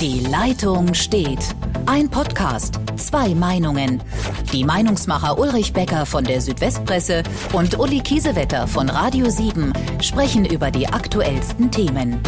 Die Leitung steht. Ein Podcast, zwei Meinungen. Die Meinungsmacher Ulrich Becker von der Südwestpresse und Uli Kiesewetter von Radio 7 sprechen über die aktuellsten Themen.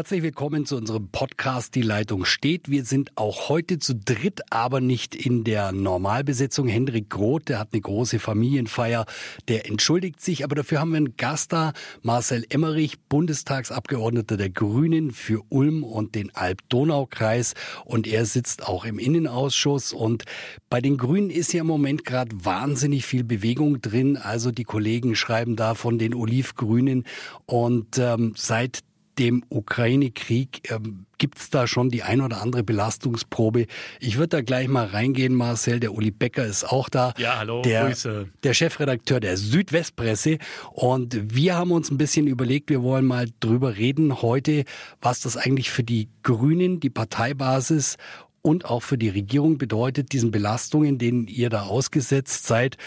Herzlich willkommen zu unserem Podcast Die Leitung steht. Wir sind auch heute zu dritt, aber nicht in der Normalbesetzung. Hendrik Groth, der hat eine große Familienfeier, der entschuldigt sich, aber dafür haben wir einen Gast da, Marcel Emmerich, Bundestagsabgeordneter der Grünen für Ulm und den Alb-Donau-Kreis und er sitzt auch im Innenausschuss und bei den Grünen ist ja im Moment gerade wahnsinnig viel Bewegung drin. Also die Kollegen schreiben da von den Olivgrünen und ähm, seit dem Ukraine-Krieg ähm, gibt's da schon die ein oder andere Belastungsprobe. Ich würde da gleich mal reingehen, Marcel. Der Uli Becker ist auch da. Ja, hallo, der, Grüße. Der Chefredakteur der Südwestpresse. Und wir haben uns ein bisschen überlegt, wir wollen mal drüber reden heute, was das eigentlich für die Grünen, die Parteibasis und auch für die Regierung bedeutet, diesen Belastungen, denen ihr da ausgesetzt seid.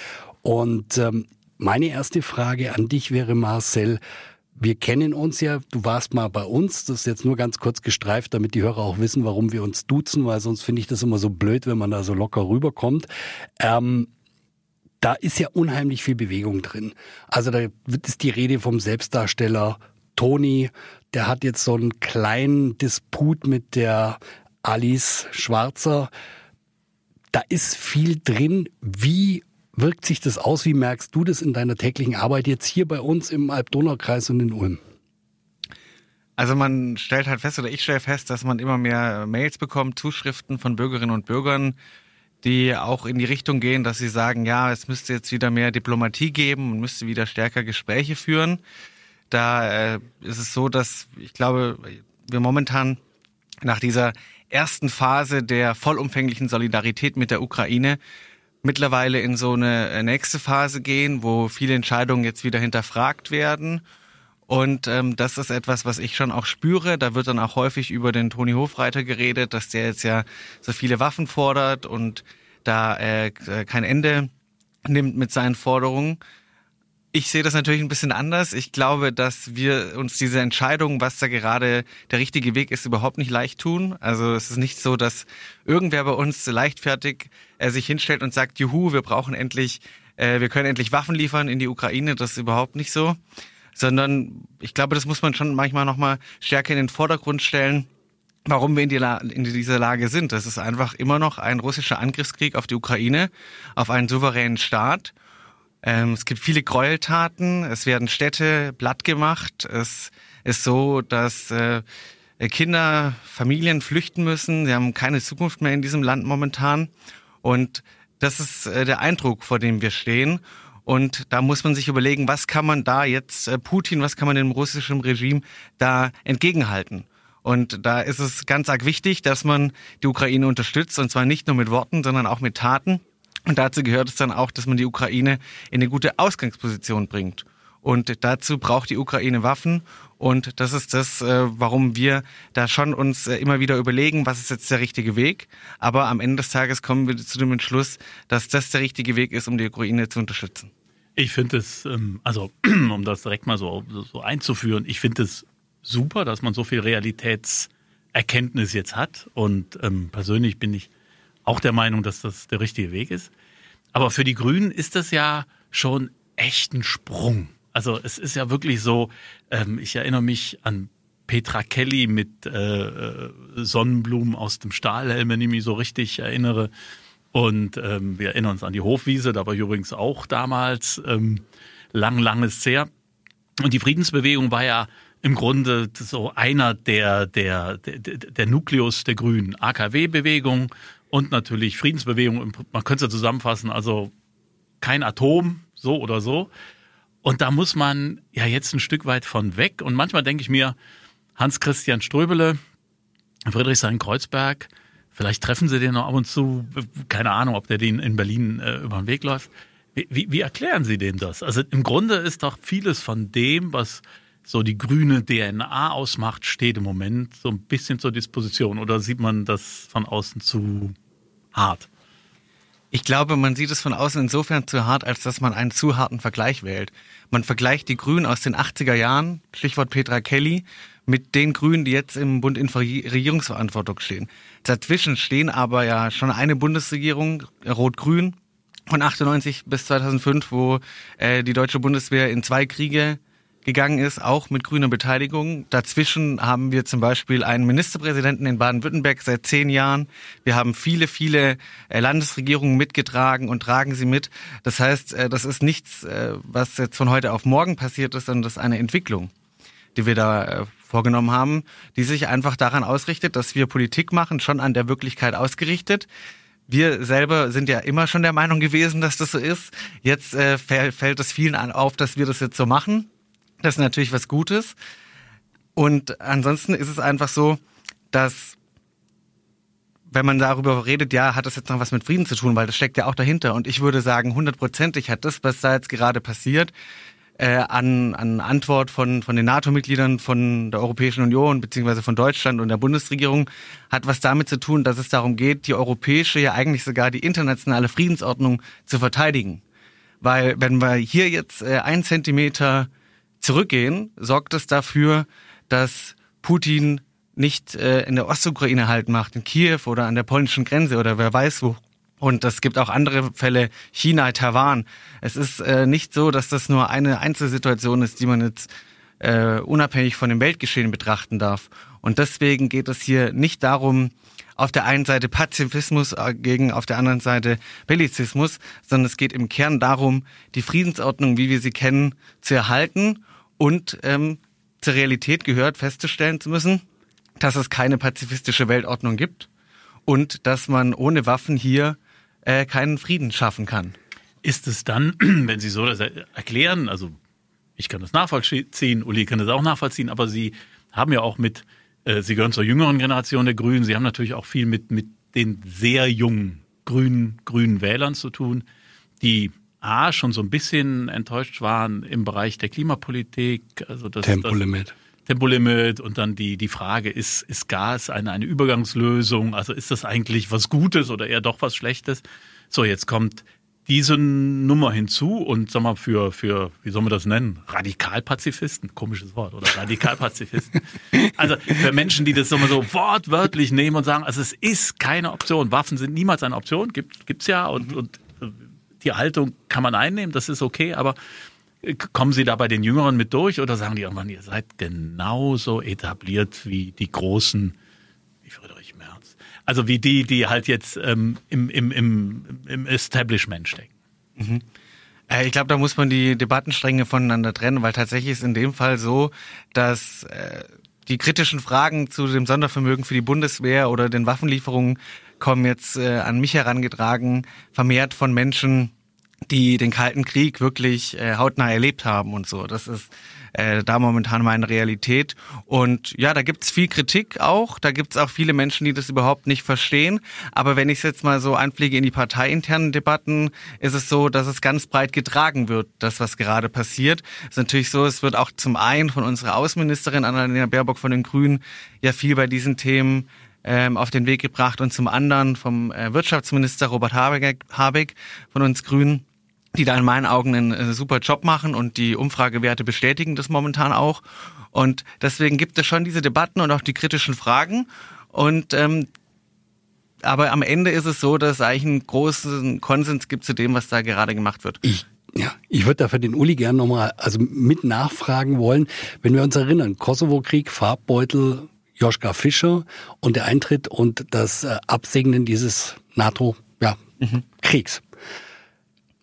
Und ähm, meine erste Frage an dich wäre, Marcel, wir kennen uns ja, du warst mal bei uns, das ist jetzt nur ganz kurz gestreift, damit die Hörer auch wissen, warum wir uns duzen, weil sonst finde ich das immer so blöd, wenn man da so locker rüberkommt. Ähm, da ist ja unheimlich viel Bewegung drin. Also da ist die Rede vom Selbstdarsteller Toni, der hat jetzt so einen kleinen Disput mit der Alice Schwarzer. Da ist viel drin. Wie wirkt sich das aus? Wie merkst du das in deiner täglichen Arbeit jetzt hier bei uns im Alb-Donau-Kreis und in Ulm? Also man stellt halt fest, oder ich stelle fest, dass man immer mehr Mails bekommt, Zuschriften von Bürgerinnen und Bürgern, die auch in die Richtung gehen, dass sie sagen, ja, es müsste jetzt wieder mehr Diplomatie geben und müsste wieder stärker Gespräche führen. Da äh, ist es so, dass ich glaube, wir momentan nach dieser ersten Phase der vollumfänglichen Solidarität mit der Ukraine mittlerweile in so eine äh, nächste Phase gehen, wo viele Entscheidungen jetzt wieder hinterfragt werden. Und ähm, das ist etwas, was ich schon auch spüre. Da wird dann auch häufig über den Toni Hofreiter geredet, dass der jetzt ja so viele Waffen fordert und da äh, kein Ende nimmt mit seinen Forderungen. Ich sehe das natürlich ein bisschen anders. Ich glaube, dass wir uns diese Entscheidung, was da gerade der richtige Weg ist, überhaupt nicht leicht tun. Also es ist nicht so, dass irgendwer bei uns leichtfertig äh, sich hinstellt und sagt, juhu, wir brauchen endlich, äh, wir können endlich Waffen liefern in die Ukraine. Das ist überhaupt nicht so. Sondern ich glaube, das muss man schon manchmal nochmal stärker in den Vordergrund stellen warum wir in, die in dieser Lage sind. Das ist einfach immer noch ein russischer Angriffskrieg auf die Ukraine, auf einen souveränen Staat. Ähm, es gibt viele Gräueltaten, es werden Städte platt gemacht. Es ist so, dass äh, Kinder, Familien flüchten müssen. Sie haben keine Zukunft mehr in diesem Land momentan. Und das ist äh, der Eindruck, vor dem wir stehen. Und da muss man sich überlegen, was kann man da jetzt äh, Putin, was kann man dem russischen Regime da entgegenhalten? Und da ist es ganz arg wichtig, dass man die Ukraine unterstützt, und zwar nicht nur mit Worten, sondern auch mit Taten. Und dazu gehört es dann auch, dass man die Ukraine in eine gute Ausgangsposition bringt. Und dazu braucht die Ukraine Waffen. Und das ist das, äh, warum wir da schon uns äh, immer wieder überlegen, was ist jetzt der richtige Weg. Aber am Ende des Tages kommen wir zu dem Entschluss, dass das der richtige Weg ist, um die Ukraine zu unterstützen. Ich finde es, ähm, also um das direkt mal so, so einzuführen, ich finde es super, dass man so viel Realitätserkenntnis jetzt hat. Und ähm, persönlich bin ich auch der Meinung, dass das der richtige Weg ist. Aber für die Grünen ist das ja schon echt ein Sprung. Also es ist ja wirklich so, ähm, ich erinnere mich an Petra Kelly mit äh, äh, Sonnenblumen aus dem Stahlhelm, wenn ich mich so richtig erinnere. Und ähm, wir erinnern uns an die Hofwiese, da war ich übrigens auch damals ähm, lang, langes her. Und die Friedensbewegung war ja im Grunde so einer der, der, der, der Nukleus der Grünen. AKW-Bewegung und natürlich Friedensbewegung. Man könnte es ja zusammenfassen, also kein Atom, so oder so. Und da muss man ja jetzt ein Stück weit von weg. Und manchmal denke ich mir, Hans-Christian Ströbele, Friedrichshain-Kreuzberg, vielleicht treffen sie den noch ab und zu, keine Ahnung, ob der den in Berlin äh, über den Weg läuft. Wie, wie, wie erklären Sie dem das? Also im Grunde ist doch vieles von dem, was so die grüne DNA ausmacht, steht im Moment so ein bisschen zur Disposition. Oder sieht man das von außen zu hart? Ich glaube, man sieht es von außen insofern zu hart, als dass man einen zu harten Vergleich wählt. Man vergleicht die Grünen aus den 80er Jahren, Stichwort Petra Kelly, mit den Grünen, die jetzt im Bund in Regierungsverantwortung stehen. Dazwischen stehen aber ja schon eine Bundesregierung, Rot-Grün, von 98 bis 2005, wo äh, die deutsche Bundeswehr in zwei Kriege gegangen ist, auch mit grüner Beteiligung. Dazwischen haben wir zum Beispiel einen Ministerpräsidenten in Baden-Württemberg seit zehn Jahren. Wir haben viele, viele äh, Landesregierungen mitgetragen und tragen sie mit. Das heißt, äh, das ist nichts, äh, was jetzt von heute auf morgen passiert ist, sondern das ist eine Entwicklung, die wir da vorgenommen haben, die sich einfach daran ausrichtet, dass wir Politik machen, schon an der Wirklichkeit ausgerichtet wir selber sind ja immer schon der Meinung gewesen, dass das so ist. Jetzt äh, fällt es vielen auf, dass wir das jetzt so machen. Das ist natürlich was Gutes. Und ansonsten ist es einfach so, dass wenn man darüber redet, ja, hat das jetzt noch was mit Frieden zu tun, weil das steckt ja auch dahinter. Und ich würde sagen, hundertprozentig hat das, was da jetzt gerade passiert, äh, an, an Antwort von, von den NATO-Mitgliedern, von der Europäischen Union beziehungsweise von Deutschland und der Bundesregierung, hat was damit zu tun, dass es darum geht, die europäische, ja eigentlich sogar die internationale Friedensordnung zu verteidigen. Weil wenn wir hier jetzt äh, einen Zentimeter zurückgehen, sorgt es dafür, dass Putin nicht äh, in der Ostukraine halt macht, in Kiew oder an der polnischen Grenze oder wer weiß wo. Und es gibt auch andere Fälle, China, Taiwan. Es ist äh, nicht so, dass das nur eine Einzelsituation ist, die man jetzt äh, unabhängig von dem Weltgeschehen betrachten darf. Und deswegen geht es hier nicht darum, auf der einen Seite Pazifismus äh, gegen auf der anderen Seite Bellizismus, sondern es geht im Kern darum, die Friedensordnung, wie wir sie kennen, zu erhalten und ähm, zur Realität gehört, festzustellen zu müssen, dass es keine pazifistische Weltordnung gibt und dass man ohne Waffen hier äh, keinen Frieden schaffen kann. Ist es dann, wenn Sie so das erklären, also ich kann das nachvollziehen, Uli kann das auch nachvollziehen, aber Sie haben ja auch mit, äh, Sie gehören zur jüngeren Generation der Grünen, Sie haben natürlich auch viel mit, mit den sehr jungen grünen, grünen Wählern zu tun, die A, schon so ein bisschen enttäuscht waren im Bereich der Klimapolitik. Also das, Tempolimit. Das Tempolimit und dann die, die Frage, ist, ist Gas eine, eine Übergangslösung? Also ist das eigentlich was Gutes oder eher doch was Schlechtes? So, jetzt kommt diese Nummer hinzu und sag mal für, für, wie soll man das nennen? Radikalpazifisten, komisches Wort, oder Radikalpazifisten. also für Menschen, die das so, so wortwörtlich nehmen und sagen, also es ist keine Option. Waffen sind niemals eine Option, gibt, gibt's ja und, mhm. und die Haltung kann man einnehmen, das ist okay, aber äh, kommen Sie da bei den Jüngeren mit durch oder sagen die irgendwann, ihr seid genauso etabliert wie die Großen, wie Friedrich Merz? Also wie die, die halt jetzt ähm, im, im, im, im Establishment stecken. Mhm. Äh, ich glaube, da muss man die Debattenstränge voneinander trennen, weil tatsächlich ist in dem Fall so, dass äh, die kritischen Fragen zu dem Sondervermögen für die Bundeswehr oder den Waffenlieferungen kommen jetzt äh, an mich herangetragen, vermehrt von Menschen, die den Kalten Krieg wirklich äh, hautnah erlebt haben und so. Das ist äh, da momentan meine Realität. Und ja, da gibt's viel Kritik auch. Da gibt's auch viele Menschen, die das überhaupt nicht verstehen. Aber wenn ich es jetzt mal so einfliege in die parteiinternen Debatten, ist es so, dass es ganz breit getragen wird, das, was gerade passiert. Ist natürlich so, es wird auch zum einen von unserer Außenministerin Annalena Baerbock von den Grünen ja viel bei diesen Themen ähm, auf den Weg gebracht und zum anderen vom äh, Wirtschaftsminister Robert Habeck, Habeck von uns Grünen, die da in meinen Augen einen äh, super Job machen und die Umfragewerte bestätigen das momentan auch. Und deswegen gibt es schon diese Debatten und auch die kritischen Fragen. Und ähm, aber am Ende ist es so, dass es eigentlich einen großen Konsens gibt zu dem, was da gerade gemacht wird. Ich ja, ich würde dafür den Uli gerne nochmal also mit nachfragen wollen. Wenn wir uns erinnern, Kosovo-Krieg, Farbbeutel, Joschka Fischer und der Eintritt und das äh, Absegnen dieses NATO-Kriegs. Ja,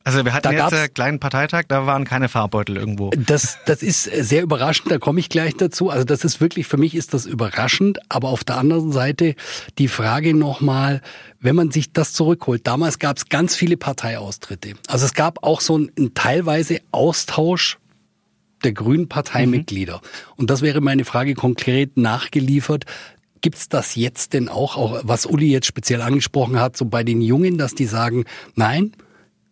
Also wir hatten da jetzt einen kleinen Parteitag, da waren keine Farbbeutel irgendwo. Das, das ist sehr überraschend, da komme ich gleich dazu. Also das ist wirklich, für mich ist das überraschend, aber auf der anderen Seite die Frage nochmal, wenn man sich das zurückholt, damals gab es ganz viele Parteiaustritte. Also es gab auch so einen teilweise Austausch der Grünen Parteimitglieder. Mhm. Und das wäre meine Frage konkret nachgeliefert. Gibt's das jetzt denn auch, auch, was Uli jetzt speziell angesprochen hat, so bei den Jungen, dass die sagen, nein,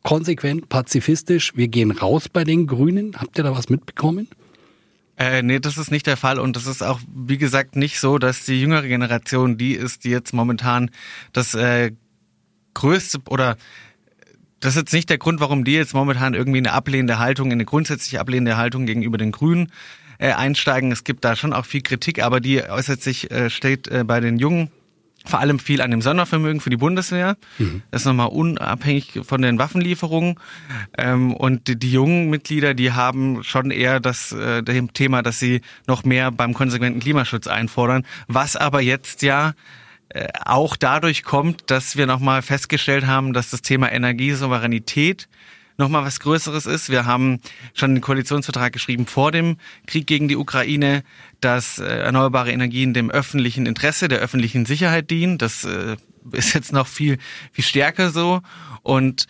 konsequent, pazifistisch, wir gehen raus bei den Grünen? Habt ihr da was mitbekommen? Äh, nee, das ist nicht der Fall und das ist auch, wie gesagt, nicht so, dass die jüngere Generation die ist, die jetzt momentan das äh, größte oder das ist jetzt nicht der Grund, warum die jetzt momentan irgendwie eine ablehnende Haltung, eine grundsätzliche ablehnende Haltung gegenüber den Grünen äh, einsteigen. Es gibt da schon auch viel Kritik, aber die äußert sich, äh, steht äh, bei den Jungen vor allem viel an dem Sondervermögen für die Bundeswehr. Mhm. Das ist nochmal unabhängig von den Waffenlieferungen. Ähm, und die, die, jungen Mitglieder, die haben schon eher das äh, dem Thema, dass sie noch mehr beim konsequenten Klimaschutz einfordern, was aber jetzt ja auch dadurch kommt, dass wir nochmal festgestellt haben, dass das Thema Energiesouveränität nochmal was Größeres ist. Wir haben schon den Koalitionsvertrag geschrieben vor dem Krieg gegen die Ukraine, dass äh, erneuerbare Energien dem öffentlichen Interesse, der öffentlichen Sicherheit dienen. Das äh, ist jetzt noch viel, viel stärker so. Und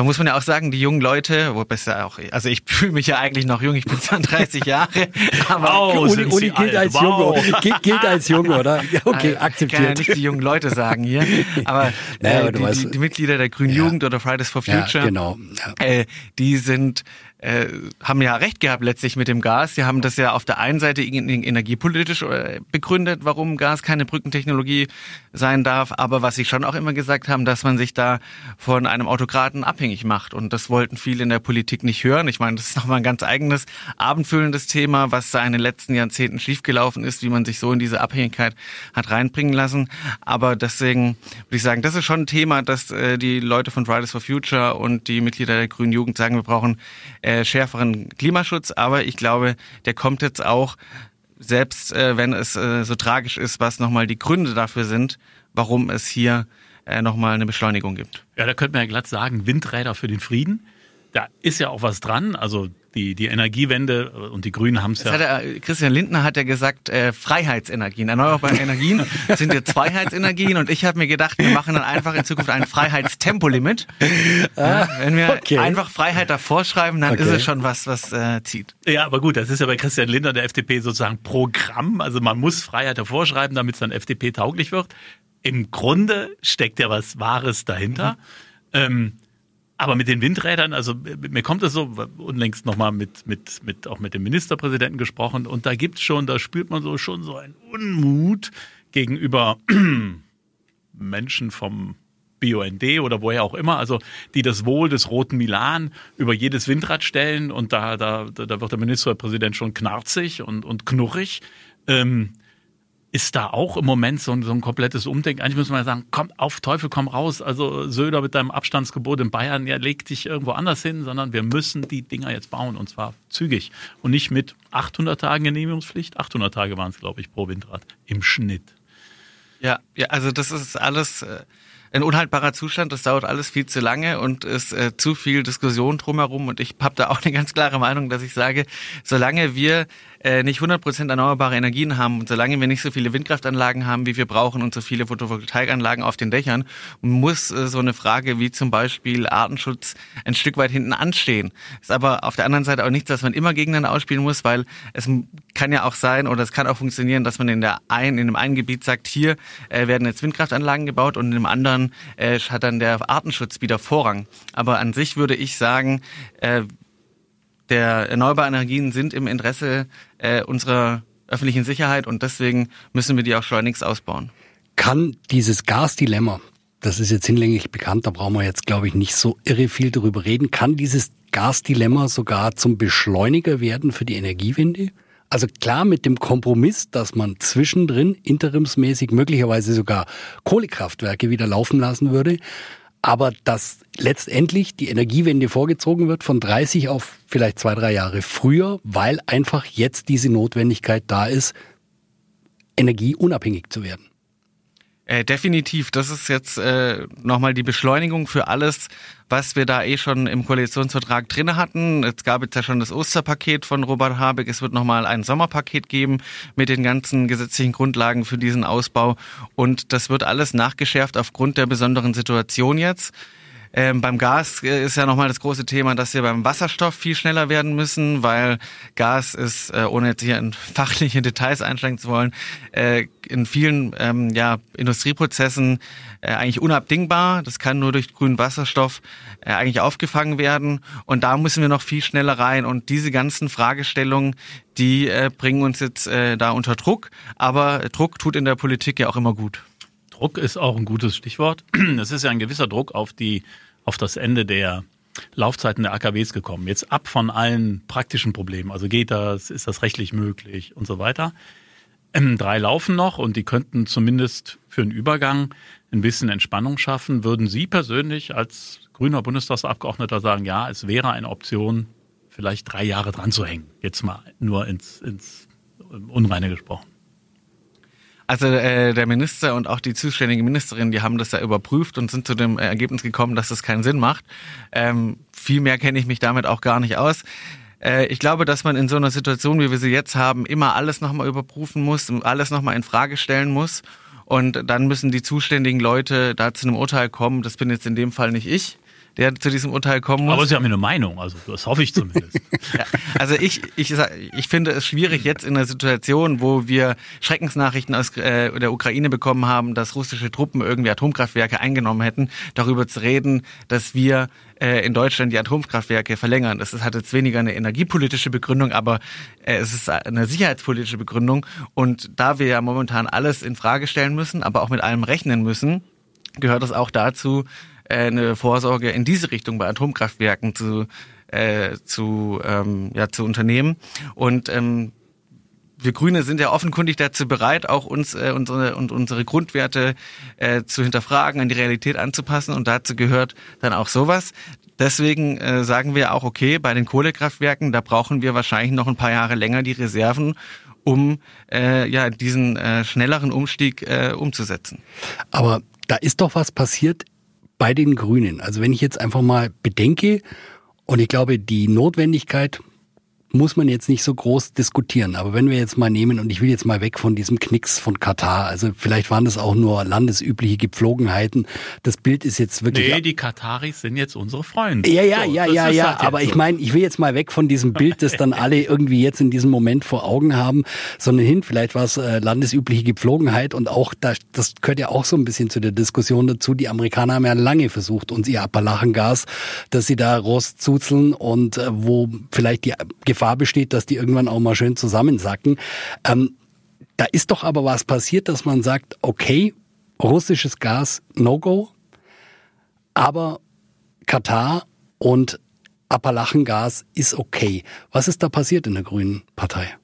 da muss man ja auch sagen, die jungen Leute, wo besser auch, also ich fühle mich ja eigentlich noch jung, ich bin 32 Jahre, aber oh, Uni, Uni gilt als wow. jung, gilt als jung, oder? Ja, okay, akzeptiert. Ich kann ja nicht die jungen Leute sagen hier, aber, naja, äh, die, die, die, Mitglieder der Grünen ja. Jugend oder Fridays for Future, ja, genau. Äh, die sind äh, haben ja recht gehabt letztlich mit dem Gas. Sie haben das ja auf der einen Seite energiepolitisch äh, begründet, warum Gas keine Brückentechnologie sein darf, aber was sie schon auch immer gesagt haben, dass man sich da von einem Autokraten abhängig macht. Und das wollten viele in der Politik nicht hören. Ich meine, das ist nochmal ein ganz eigenes, abendfüllendes Thema, was da in den letzten Jahrzehnten schiefgelaufen ist, wie man sich so in diese Abhängigkeit hat reinbringen lassen. Aber deswegen würde ich sagen, das ist schon ein Thema, dass äh, die Leute von Fridays for Future und die Mitglieder der Grünen Jugend sagen, wir brauchen äh, schärferen Klimaschutz, aber ich glaube, der kommt jetzt auch, selbst äh, wenn es äh, so tragisch ist, was nochmal die Gründe dafür sind, warum es hier äh, nochmal eine Beschleunigung gibt. Ja, da könnte man ja glatt sagen, Windräder für den Frieden. Da ist ja auch was dran. Also die, die Energiewende und die Grünen haben es ja. Er, Christian Lindner hat ja gesagt, äh, Freiheitsenergien. Erneuerbare Energien sind jetzt Freiheitsenergien und ich habe mir gedacht, wir machen dann einfach in Zukunft ein Freiheitstempolimit. Ah, wenn wir okay. einfach Freiheit davor schreiben, dann okay. ist es schon was, was äh, zieht. Ja, aber gut, das ist ja bei Christian Lindner der FDP sozusagen Programm. Also man muss Freiheit davor schreiben, damit es dann FDP tauglich wird. Im Grunde steckt ja was Wahres dahinter. Mhm. Ähm, aber mit den Windrädern, also mir kommt es so, unlängst nochmal mit, mit, mit, auch mit dem Ministerpräsidenten gesprochen und da gibt's schon, da spürt man so schon so einen Unmut gegenüber Menschen vom BUND oder woher auch immer, also die das Wohl des roten Milan über jedes Windrad stellen und da, da, da wird der Ministerpräsident schon knarzig und, und knurrig. Ähm, ist da auch im Moment so ein, so ein komplettes Umdenken. Eigentlich muss man ja sagen, komm auf Teufel, komm raus. Also Söder mit deinem Abstandsgebot in Bayern, ja, leg dich irgendwo anders hin, sondern wir müssen die Dinger jetzt bauen und zwar zügig und nicht mit 800 Tagen Genehmigungspflicht. 800 Tage waren es, glaube ich, pro Windrad im Schnitt. Ja, ja, also das ist alles äh, ein unhaltbarer Zustand. Das dauert alles viel zu lange und ist äh, zu viel Diskussion drumherum. Und ich habe da auch eine ganz klare Meinung, dass ich sage, solange wir äh, nicht 100% erneuerbare Energien haben und solange wir nicht so viele Windkraftanlagen haben, wie wir brauchen und so viele Photovoltaikanlagen auf den Dächern, muss äh, so eine Frage wie zum Beispiel Artenschutz ein Stück weit hinten anstehen. Ist aber auf der anderen Seite auch nichts, was man immer gegeneinander ausspielen muss, weil es kann ja auch sein oder es kann auch funktionieren, dass man in der einen, in dem einen Gebiet sagt, hier äh, werden jetzt Windkraftanlagen gebaut und in dem anderen äh, hat dann der Artenschutz wieder Vorrang. Aber an sich würde ich sagen, äh, der erneuerbaren Energien sind im Interesse äh, unserer öffentlichen Sicherheit und deswegen müssen wir die auch schleunigst ausbauen. Kann dieses Gasdilemma, das ist jetzt hinlänglich bekannt, da brauchen wir jetzt, glaube ich, nicht so irre viel darüber reden, kann dieses Gasdilemma sogar zum Beschleuniger werden für die Energiewende? Also klar mit dem Kompromiss, dass man zwischendrin interimsmäßig möglicherweise sogar Kohlekraftwerke wieder laufen lassen würde aber dass letztendlich die Energiewende vorgezogen wird von 30 auf vielleicht zwei, drei Jahre früher, weil einfach jetzt diese Notwendigkeit da ist, energieunabhängig zu werden. Äh, definitiv, das ist jetzt äh, nochmal die Beschleunigung für alles, was wir da eh schon im Koalitionsvertrag drinne hatten. Es gab jetzt ja schon das Osterpaket von Robert Habeck. Es wird nochmal ein Sommerpaket geben mit den ganzen gesetzlichen Grundlagen für diesen Ausbau. Und das wird alles nachgeschärft aufgrund der besonderen Situation jetzt. Ähm, beim Gas äh, ist ja nochmal das große Thema, dass wir beim Wasserstoff viel schneller werden müssen, weil Gas ist, äh, ohne jetzt hier in fachliche Details einsteigen zu wollen, äh, in vielen ähm, ja, Industrieprozessen äh, eigentlich unabdingbar. Das kann nur durch grünen Wasserstoff äh, eigentlich aufgefangen werden. Und da müssen wir noch viel schneller rein. Und diese ganzen Fragestellungen, die äh, bringen uns jetzt äh, da unter Druck. Aber Druck tut in der Politik ja auch immer gut. Druck ist auch ein gutes Stichwort. Es ist ja ein gewisser Druck auf die, auf das Ende der, Laufzeiten der AKWs gekommen. Jetzt ab von allen praktischen Problemen. Also geht das, ist das rechtlich möglich und so weiter. Ähm, drei laufen noch und die könnten zumindest für einen Übergang ein bisschen Entspannung schaffen. Würden Sie persönlich als grüner Bundestagsabgeordneter sagen, ja, es wäre eine Option, vielleicht drei Jahre dran zu hängen? Jetzt mal nur ins, ins Unreine gesprochen. Also äh, der Minister und auch die zuständige Ministerin, die haben das ja überprüft und sind zu dem Ergebnis gekommen, dass das keinen Sinn macht. Ähm, viel mehr kenne ich mich damit auch gar nicht aus. Äh, ich glaube, dass man in so einer Situation, wie wir sie jetzt haben, immer alles nochmal überprüfen muss, alles nochmal in Frage stellen muss. Und dann müssen die zuständigen Leute da zu einem Urteil kommen. Das bin jetzt in dem Fall nicht ich der zu diesem Urteil kommen muss. Aber Sie haben eine Meinung, also das hoffe ich zumindest. ja, also ich, ich, ich finde es schwierig jetzt in einer Situation, wo wir Schreckensnachrichten aus äh, der Ukraine bekommen haben, dass russische Truppen irgendwie Atomkraftwerke eingenommen hätten, darüber zu reden, dass wir äh, in Deutschland die Atomkraftwerke verlängern. Das hat jetzt weniger eine energiepolitische Begründung, aber äh, es ist eine sicherheitspolitische Begründung. Und da wir ja momentan alles in Frage stellen müssen, aber auch mit allem rechnen müssen, gehört es auch dazu, eine Vorsorge in diese Richtung bei Atomkraftwerken zu äh, zu ähm, ja zu unternehmen und ähm, wir Grüne sind ja offenkundig dazu bereit, auch uns äh, unsere und unsere Grundwerte äh, zu hinterfragen, an die Realität anzupassen und dazu gehört dann auch sowas. Deswegen äh, sagen wir auch, okay, bei den Kohlekraftwerken, da brauchen wir wahrscheinlich noch ein paar Jahre länger die Reserven, um äh, ja diesen äh, schnelleren Umstieg äh, umzusetzen. Aber da ist doch was passiert bei den Grünen. Also wenn ich jetzt einfach mal bedenke, und ich glaube, die Notwendigkeit muss man jetzt nicht so groß diskutieren. Aber wenn wir jetzt mal nehmen, und ich will jetzt mal weg von diesem Knicks von Katar, also vielleicht waren das auch nur landesübliche Gepflogenheiten. Das Bild ist jetzt wirklich. Nee, die Kataris sind jetzt unsere Freunde. Ja, ja, so, ja, ja, ja. Halt aber ich meine, ich will jetzt mal weg von diesem Bild, das dann alle irgendwie jetzt in diesem Moment vor Augen haben, sondern hin, vielleicht war es äh, landesübliche Gepflogenheit und auch das, das gehört ja auch so ein bisschen zu der Diskussion dazu. Die Amerikaner haben ja lange versucht, uns ihr Appalachengas, dass sie da rostzuzeln und äh, wo vielleicht die Gefahr besteht, dass die irgendwann auch mal schön zusammensacken. Ähm, da ist doch aber was passiert, dass man sagt, okay, russisches Gas, no-go, aber Katar und Appalachengas ist okay. Was ist da passiert in der Grünen Partei?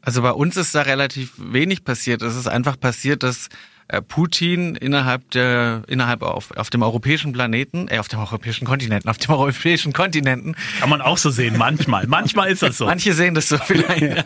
Also bei uns ist da relativ wenig passiert. Es ist einfach passiert, dass Putin innerhalb der innerhalb auf, auf dem europäischen Planeten, äh, auf dem europäischen Kontinenten, auf dem europäischen Kontinenten. Kann man auch so sehen, manchmal. Manchmal ist das so. Manche sehen das so vielleicht.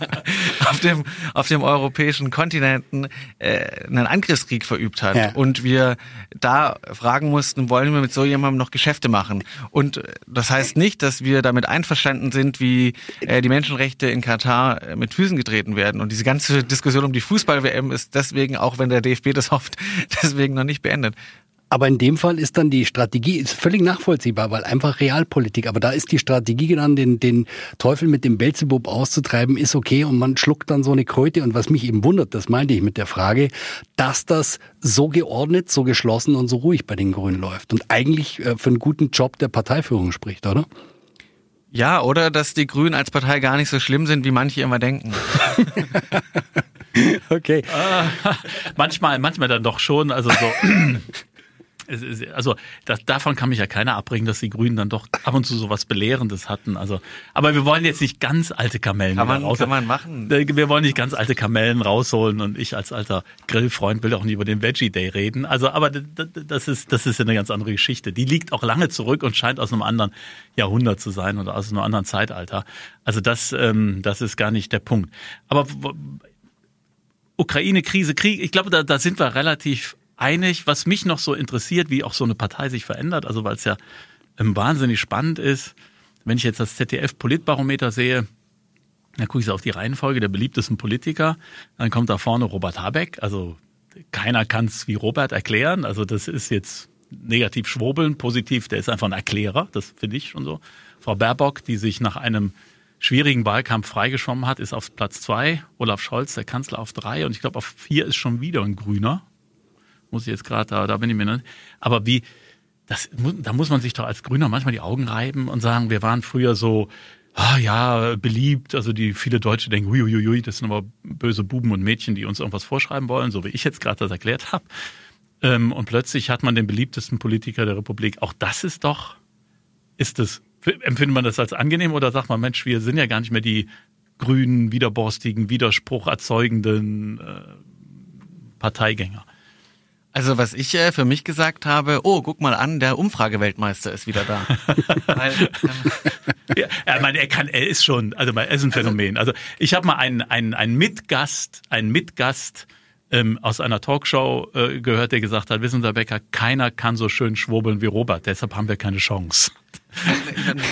auf dem auf dem europäischen Kontinenten äh, einen Angriffskrieg verübt hat ja. und wir da fragen mussten, wollen wir mit so jemandem noch Geschäfte machen? Und das heißt nicht, dass wir damit einverstanden sind, wie äh, die Menschenrechte in Katar äh, mit Füßen getreten werden. Und diese ganze Diskussion um die Fußball-WM ist deswegen, auch wenn der DFB das hofft, deswegen noch nicht beendet. Aber in dem Fall ist dann die Strategie ist völlig nachvollziehbar, weil einfach Realpolitik. Aber da ist die Strategie dann, den, den Teufel mit dem Belzebub auszutreiben, ist okay und man schluckt dann so eine Kröte. Und was mich eben wundert, das meinte ich mit der Frage, dass das so geordnet, so geschlossen und so ruhig bei den Grünen läuft und eigentlich äh, für einen guten Job der Parteiführung spricht, oder? Ja, oder dass die Grünen als Partei gar nicht so schlimm sind, wie manche immer denken. okay. Äh, manchmal, manchmal dann doch schon. Also so. also das, davon kann mich ja keiner abbringen, dass die Grünen dann doch ab und zu so was Belehrendes hatten. Also, aber wir wollen jetzt nicht ganz alte Kamellen kann man, rausholen. Kann man machen. Äh, wir wollen nicht ganz alte Kamellen rausholen und ich als alter Grillfreund will auch nicht über den Veggie Day reden. Also, aber das ist das ist eine ganz andere Geschichte. Die liegt auch lange zurück und scheint aus einem anderen Jahrhundert zu sein oder aus einem anderen Zeitalter. Also das ähm, das ist gar nicht der Punkt. Aber Ukraine-Krise, Krieg, ich glaube, da, da sind wir relativ einig. Was mich noch so interessiert, wie auch so eine Partei sich verändert, also weil es ja ähm, wahnsinnig spannend ist, wenn ich jetzt das ZDF-Politbarometer sehe, dann gucke ich so auf die Reihenfolge der beliebtesten Politiker, dann kommt da vorne Robert Habeck, also keiner kann es wie Robert erklären, also das ist jetzt negativ schwurbeln, positiv, der ist einfach ein Erklärer, das finde ich schon so. Frau Baerbock, die sich nach einem schwierigen Wahlkampf freigeschwommen hat, ist auf Platz zwei. Olaf Scholz, der Kanzler, auf drei. Und ich glaube, auf vier ist schon wieder ein Grüner. Muss ich jetzt gerade, da, da bin ich mir nicht. Aber wie, das, da muss man sich doch als Grüner manchmal die Augen reiben und sagen, wir waren früher so, ah ja, beliebt. Also die viele Deutsche denken, huiuiui, das sind aber böse Buben und Mädchen, die uns irgendwas vorschreiben wollen, so wie ich jetzt gerade das erklärt habe. Ähm, und plötzlich hat man den beliebtesten Politiker der Republik. Auch das ist doch, ist das, empfindet man das als angenehm oder sagt man, Mensch, wir sind ja gar nicht mehr die grünen, widerborstigen, Widerspruch erzeugenden äh, Parteigänger? Also was ich äh, für mich gesagt habe, oh, guck mal an, der Umfrageweltmeister ist wieder da. Weil, ähm, ja, er, meine, er kann, er ist schon, also er ist ein Phänomen. Also ich habe mal einen, einen, einen Mitgast, einen Mitgast ähm, aus einer Talkshow äh, gehört, der gesagt hat, wissen Sie, Herr Becker, keiner kann so schön schwurbeln wie Robert, deshalb haben wir keine Chance.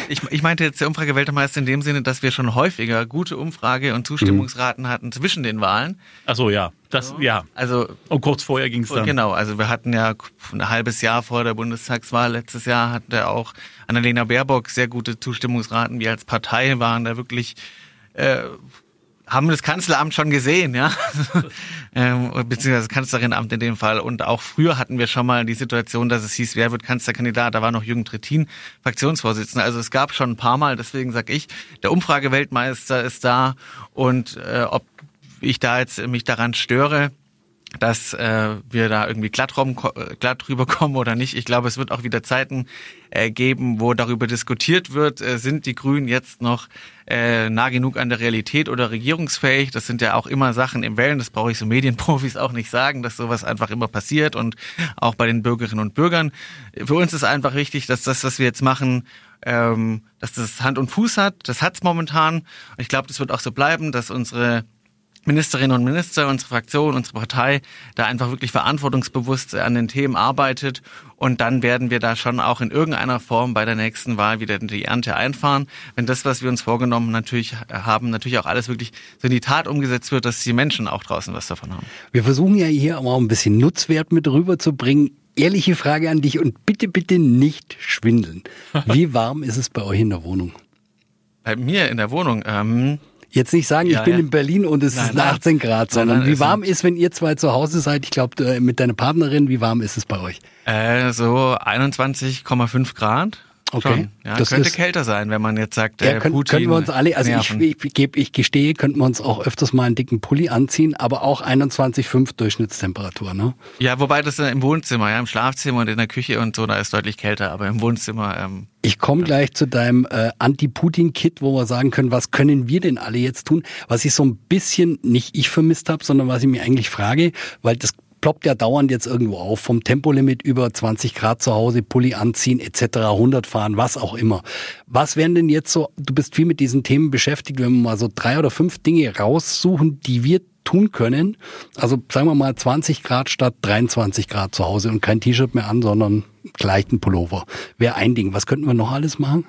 Ich, ich meinte jetzt der Umfrageweltmeister in dem Sinne, dass wir schon häufiger gute Umfrage- und Zustimmungsraten hatten zwischen den Wahlen. Ach so, ja. Das, ja. Also, Und kurz vorher ging es dann. Genau, also wir hatten ja ein halbes Jahr vor der Bundestagswahl letztes Jahr hatte auch Annalena Baerbock sehr gute Zustimmungsraten. Wir als Partei waren da wirklich äh, haben das Kanzleramt schon gesehen, ja, ähm, beziehungsweise das Kanzlerinnenamt in dem Fall. Und auch früher hatten wir schon mal die Situation, dass es hieß, wer wird Kanzlerkandidat? Da war noch Jürgen Trittin Fraktionsvorsitzender. Also es gab schon ein paar Mal. Deswegen sage ich, der Umfrageweltmeister ist da und äh, ob ich da jetzt mich daran störe, dass äh, wir da irgendwie glatt, rum, glatt drüber kommen oder nicht. Ich glaube, es wird auch wieder Zeiten äh, geben, wo darüber diskutiert wird, äh, sind die Grünen jetzt noch äh, nah genug an der Realität oder regierungsfähig. Das sind ja auch immer Sachen im Wellen, das brauche ich so Medienprofis auch nicht sagen, dass sowas einfach immer passiert und auch bei den Bürgerinnen und Bürgern. Für uns ist einfach wichtig, dass das, was wir jetzt machen, ähm, dass das Hand und Fuß hat. Das hat's momentan. Ich glaube, das wird auch so bleiben, dass unsere Ministerinnen und Minister, unsere Fraktion, unsere Partei da einfach wirklich verantwortungsbewusst an den Themen arbeitet. Und dann werden wir da schon auch in irgendeiner Form bei der nächsten Wahl wieder die Ernte einfahren. Wenn das, was wir uns vorgenommen natürlich haben, natürlich auch alles wirklich so in die Tat umgesetzt wird, dass die Menschen auch draußen was davon haben. Wir versuchen ja hier auch ein bisschen Nutzwert mit rüberzubringen. Ehrliche Frage an dich und bitte, bitte nicht schwindeln. Wie warm ist es bei euch in der Wohnung? Bei mir in der Wohnung, ähm, Jetzt nicht sagen, Ja, ich bin ja. in Berlin und es Nein, ist nein. 18 Grad, sondern nein, wie warm ist, wenn ihr zwei zu Hause seid? Ich glaube, mit deiner Partnerin, wie warm ist es bei euch? äh, so 21,5 Grad. Okay. Schon. Ja, Das könnte ist- kälter sein, wenn man jetzt sagt, Ja, äh, können, Putin können wir uns alle, also ich, nerven. ich, geb, ich gestehe, könnten wir uns auch öfters mal einen dicken Pulli anziehen, aber auch 21,5 Durchschnittstemperatur, ne? Ja, wobei das äh, im Wohnzimmer, ja, im Schlafzimmer und in der Küche und so, da ist deutlich kälter, aber im Wohnzimmer, ähm, Ich komme gleich zu deinem äh, Anti-Putin-Kit, wo wir sagen können, was können wir denn alle jetzt tun? Was ich so ein bisschen nicht ich vermisst habe, sondern was ich mir eigentlich frage, weil das ploppt ja dauernd jetzt irgendwo auf, vom Tempolimit über 20 Grad zu Hause, Pulli anziehen etc., 100 fahren, was auch immer. Was wären denn jetzt so, du bist viel mit diesen Themen beschäftigt, wenn wir mal so drei oder fünf Dinge raussuchen, die wir tun können. Also sagen wir mal 20 Grad statt 23 Grad zu Hause und kein T-Shirt mehr an, sondern gleich ein Pullover. Wäre ein Ding. Was könnten wir noch alles machen?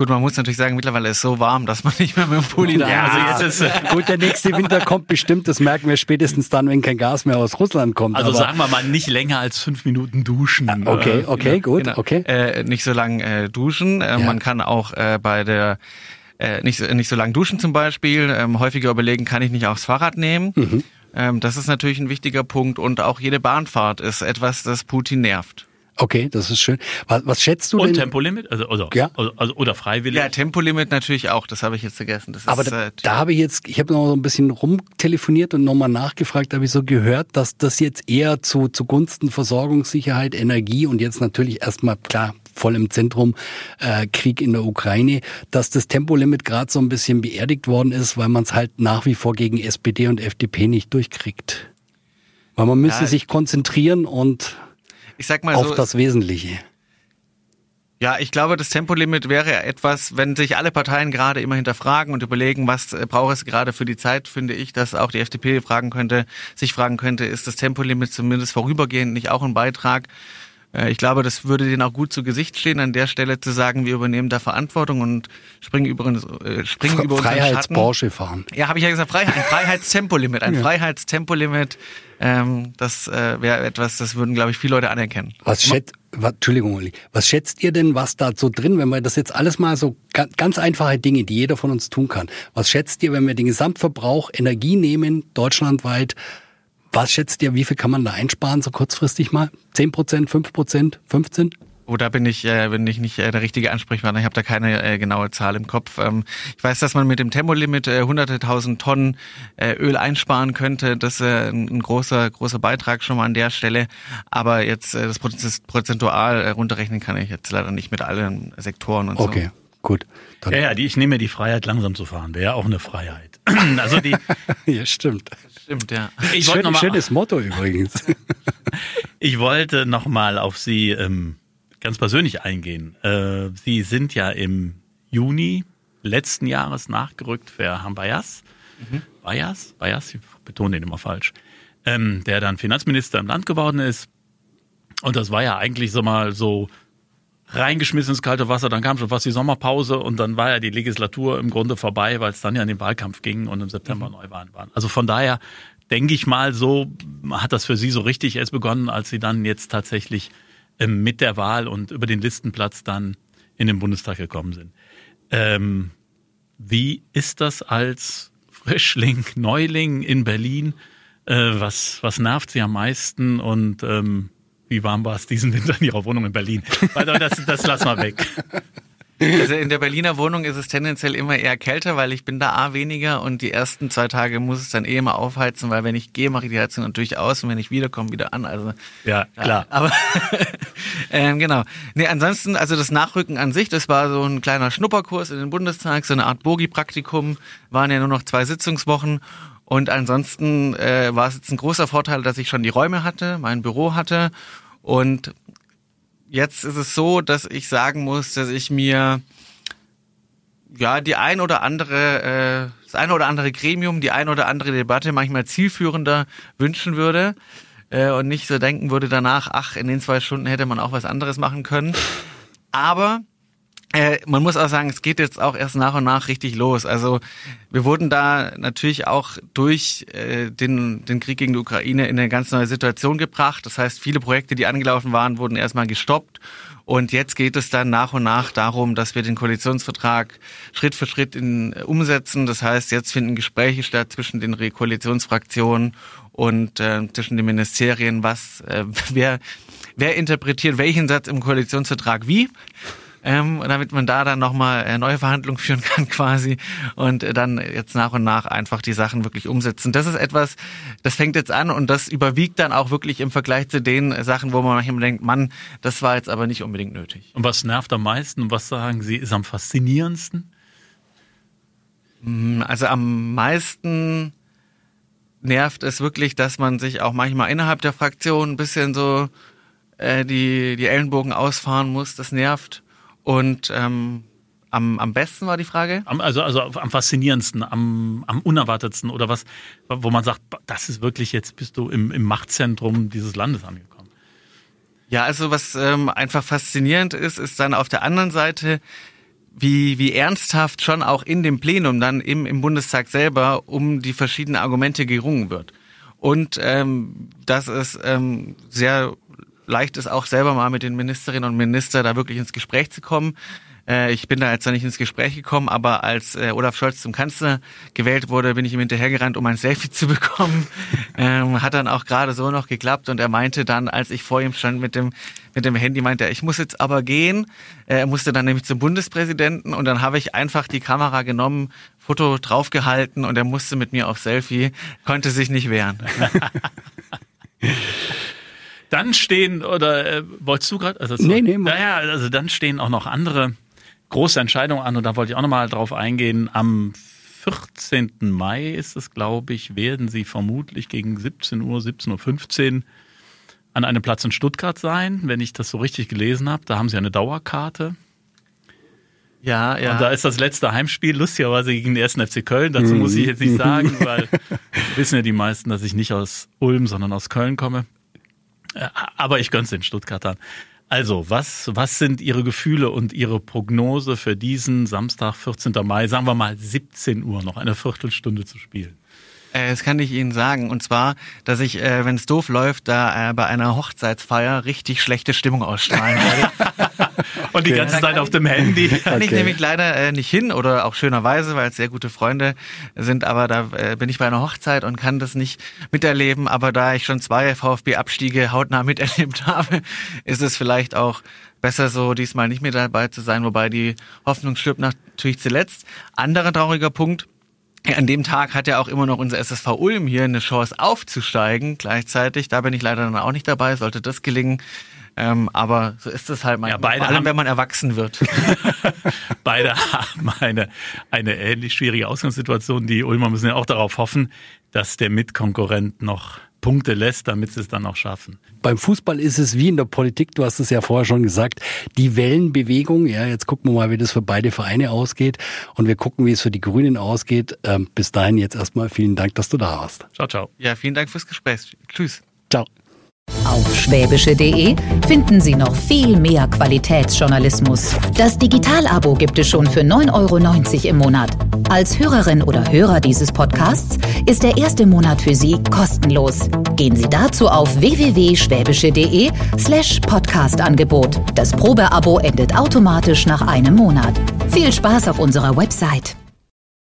Gut, man muss natürlich sagen, mittlerweile ist es so warm, dass man nicht mehr mit dem Pulli da Ja, ist, gut, der nächste Winter kommt bestimmt, das merken wir spätestens dann, wenn kein Gas mehr aus Russland kommt. Also aber, sagen wir mal nicht länger als fünf Minuten duschen. Okay, Äh, okay, gut, Genau. okay. Äh, nicht so lang äh, duschen. Äh, Ja. Man kann auch äh, bei der äh, nicht, so- nicht so lang duschen zum Beispiel. Ähm, häufiger überlegen, kann ich nicht aufs Fahrrad nehmen. Mhm. Ähm, das ist natürlich ein wichtiger Punkt. Und auch jede Bahnfahrt ist etwas, das Putin nervt. Okay, das ist schön. Was, was schätzt du Und denn? Tempolimit? Also, oder, Ja. also, also, oder freiwillig? Ja, Tempolimit natürlich auch. Das habe ich jetzt vergessen. Das Aber ist, da, äh, da habe ich jetzt, ich habe noch so ein bisschen rumtelefoniert und nochmal nachgefragt, da habe ich so gehört, dass das jetzt eher zu zugunsten Versorgungssicherheit, Energie und jetzt natürlich erstmal klar voll im Zentrum äh, Krieg in der Ukraine, dass das Tempolimit gerade so ein bisschen beerdigt worden ist, weil man es halt nach wie vor gegen SPD und FDP nicht durchkriegt. Weil man müsste Ja, sich konzentrieren und ich sag mal auf so, das Wesentliche. Ja, ich glaube, das Tempolimit wäre etwas, wenn sich alle Parteien gerade immer hinterfragen und überlegen, was äh, braucht es gerade für die Zeit, finde ich, dass auch die FDP fragen könnte, sich fragen könnte, ist das Tempolimit zumindest vorübergehend nicht auch ein Beitrag? Äh, Ich glaube, das würde denen auch gut zu Gesicht stehen, an der Stelle zu sagen, wir übernehmen da Verantwortung und springen über, uns- äh, springen über unseren. Freiheitsporsche fahren. Ja, habe ich ja gesagt, Freiheit, ein Freiheitstempolimit, ein Freiheitstempolimit. Ähm, das äh, wäre etwas, das würden, glaube ich, viele Leute anerkennen. Was schätzt, was, Entschuldigung, Uli, was schätzt ihr denn, was da so drin, wenn wir das jetzt alles mal so ga- ganz einfache Dinge, die jeder von uns tun kann, was schätzt ihr, wenn wir den Gesamtverbrauch Energie nehmen, deutschlandweit, was schätzt ihr, wie viel kann man da einsparen, so kurzfristig mal? 10 Prozent, 5 Prozent, 15? Oh, da bin ich, äh, bin ich nicht äh, der richtige Ansprechpartner. Ich habe da keine äh, genaue Zahl im Kopf. Ähm, ich weiß, dass man mit dem Tempolimit äh, hunderte tausend Tonnen äh, Öl einsparen könnte. Das ist äh, ein, großer, großer Beitrag schon mal an der Stelle. Aber jetzt äh, das prozentual äh, runterrechnen kann ich jetzt leider nicht mit allen Sektoren und okay. so. Okay. Gut. Dann ja, ja, die, ich nehme mir die Freiheit, langsam zu fahren. Wäre ja auch eine Freiheit. Also die. ja, stimmt. Stimmt, ja. Ich Schön, noch mal, schönes Motto übrigens. ich wollte noch mal auf Sie ähm, ganz persönlich eingehen. Äh, Sie sind ja im Juni letzten Jahres nachgerückt für Herrn Bayas. Mhm. Bayas? Bayas? Ich betone den immer falsch. Ähm, der dann Finanzminister im Land geworden ist. Und das war ja eigentlich so mal so reingeschmissen ins kalte Wasser, dann kam schon fast die Sommerpause und dann war ja die Legislatur im Grunde vorbei, weil es dann ja in den Wahlkampf ging und im September mhm. Neuwahlen waren. Also von daher denke ich mal, so hat das für Sie so richtig erst begonnen, als Sie dann jetzt tatsächlich ähm, mit der Wahl und über den Listenplatz dann in den Bundestag gekommen sind. Ähm, wie ist das als Frischling, Neuling in Berlin? Äh, was, was nervt Sie am meisten und ähm, wie warm war es diesen Winter in Ihrer Wohnung in Berlin? Das, das lassen wir weg. Also in der Berliner Wohnung ist es tendenziell immer eher kälter, weil ich bin da A weniger und die ersten zwei Tage muss es dann eh immer aufheizen, weil wenn ich gehe, mache ich die Heizung natürlich aus und wenn ich wiederkomme, wieder an. Also ja, klar. Ja, aber ähm, genau. Nee, ansonsten, also das Nachrücken an sich, das war so ein kleiner Schnupperkurs in den Bundestag, so eine Art Bogi-Praktikum, waren ja nur noch zwei Sitzungswochen und ansonsten äh, war es jetzt ein großer Vorteil, dass ich schon die Räume hatte, mein Büro hatte und jetzt ist es so, dass ich sagen muss, dass ich mir ja die ein oder andere, äh, das eine oder andere Gremium, die ein oder andere Debatte manchmal zielführender wünschen würde äh, und nicht so denken würde danach, ach, in den zwei Stunden hätte man auch was anderes machen können. Aber äh, man muss auch sagen, es geht jetzt auch erst nach und nach richtig los. Also wir wurden da natürlich auch durch äh, den, den Krieg gegen die Ukraine in eine ganz neue Situation gebracht. Das heißt, viele Projekte, die angelaufen waren, wurden erstmal gestoppt. Und jetzt geht es dann nach und nach darum, dass wir den Koalitionsvertrag Schritt für Schritt in, äh, umsetzen. Das heißt, jetzt finden Gespräche statt zwischen den Koalitionsfraktionen und äh, zwischen den Ministerien, was äh, wer wer interpretiert welchen Satz im Koalitionsvertrag wie ähm, damit man da dann nochmal äh, neue Verhandlungen führen kann quasi und äh, dann jetzt nach und nach einfach die Sachen wirklich umsetzen. Das ist etwas, das fängt jetzt an und das überwiegt dann auch wirklich im Vergleich zu den Sachen, wo man manchmal denkt, Mann, das war jetzt aber nicht unbedingt nötig. Und was nervt am meisten und was sagen Sie ist am faszinierendsten? Mm, also am meisten nervt es wirklich, dass man sich auch manchmal innerhalb der Fraktion ein bisschen so äh, die, die Ellenbogen ausfahren muss. Das nervt. Und ähm, am, am besten war die Frage? Am, also, also am faszinierendsten, am, am unerwartetsten oder was, wo man sagt, das ist wirklich, jetzt bist du im, im Machtzentrum dieses Landes angekommen. Ja, also was ähm, einfach faszinierend ist, ist dann auf der anderen Seite, wie, wie ernsthaft schon auch in dem Plenum dann im, im Bundestag selber um die verschiedenen Argumente gerungen wird. Und ähm, dass es ähm, sehr leicht ist, auch selber mal mit den Ministerinnen und Ministern da wirklich ins Gespräch zu kommen. Äh, ich bin da jetzt noch nicht ins Gespräch gekommen, aber als äh, Olaf Scholz zum Kanzler gewählt wurde, bin ich ihm hinterhergerannt, um ein Selfie zu bekommen. Ähm, hat dann auch gerade so noch geklappt und er meinte dann, als ich vor ihm stand mit dem mit dem Handy, meinte er, ich muss jetzt aber gehen. Er musste dann nämlich zum Bundespräsidenten und dann habe ich einfach die Kamera genommen, Foto draufgehalten und er musste mit mir auf Selfie, konnte sich nicht wehren. Dann stehen, oder äh, wolltest du gerade? Also, nee, nee. Naja, also dann stehen auch noch andere große Entscheidungen an und da wollte ich auch nochmal drauf eingehen. Am 14. Mai ist es, glaube ich, werden sie vermutlich gegen 17 Uhr, 17.15 Uhr an einem Platz in Stuttgart sein, wenn ich das so richtig gelesen habe. Da haben sie eine Dauerkarte. Ja, ja. Und da ist das letzte Heimspiel, lustigerweise gegen den 1. FC Köln. Dazu muss ich jetzt nicht sagen, weil wissen ja die meisten, dass ich nicht aus Ulm, sondern aus Köln komme. Äh, aber ich gönn's den Stuttgartern. Also, was, was sind Ihre Gefühle und Ihre Prognose für diesen Samstag, 14. Mai, sagen wir mal 17 Uhr, noch eine Viertelstunde zu spielen? Äh, das kann ich Ihnen sagen. Und zwar, dass ich, äh, wenn es doof läuft, da äh, bei einer Hochzeitsfeier richtig schlechte Stimmung ausstrahlen werde. Und die ganze Zeit auf dem Handy. Kann ich Okay. nämlich leider äh, nicht hin oder auch schönerweise, weil es sehr gute Freunde sind, aber da äh, bin ich bei einer Hochzeit und kann das nicht miterleben. Aber da ich schon zwei VfB-Abstiege hautnah miterlebt habe, ist es vielleicht auch besser so, diesmal nicht mehr dabei zu sein, wobei die Hoffnung stirbt natürlich zuletzt. Anderer trauriger Punkt, an dem Tag hat ja auch immer noch unser SSV Ulm hier eine Chance aufzusteigen gleichzeitig. Da bin ich leider dann auch nicht dabei, sollte das gelingen. Ähm, aber so ist es halt manchmal, Ja, beide vor allem haben- wenn man erwachsen wird. Beide haben eine, eine ähnlich schwierige Ausgangssituation. Die Ulmer müssen ja auch darauf hoffen, dass der Mitkonkurrent noch Punkte lässt, damit sie es dann auch schaffen. Beim Fußball ist es wie in der Politik, du hast es ja vorher schon gesagt, die Wellenbewegung. Ja, jetzt gucken wir mal, wie das für beide Vereine ausgeht. Und wir gucken, wie es für die Grünen ausgeht. Ähm, bis dahin jetzt erstmal vielen Dank, dass du da warst. Ciao, ciao. Ja, vielen Dank fürs Gespräch. Tschüss. Ciao. Auf schwäbische.de finden Sie noch viel mehr Qualitätsjournalismus. Das Digital-Abo gibt es schon für 9,90 Euro im Monat. Als Hörerin oder Hörer dieses Podcasts ist der erste Monat für Sie kostenlos. Gehen Sie dazu auf www.schwäbische.de slash Podcast-Angebot. Das Probeabo endet automatisch nach einem Monat. Viel Spaß auf unserer Website.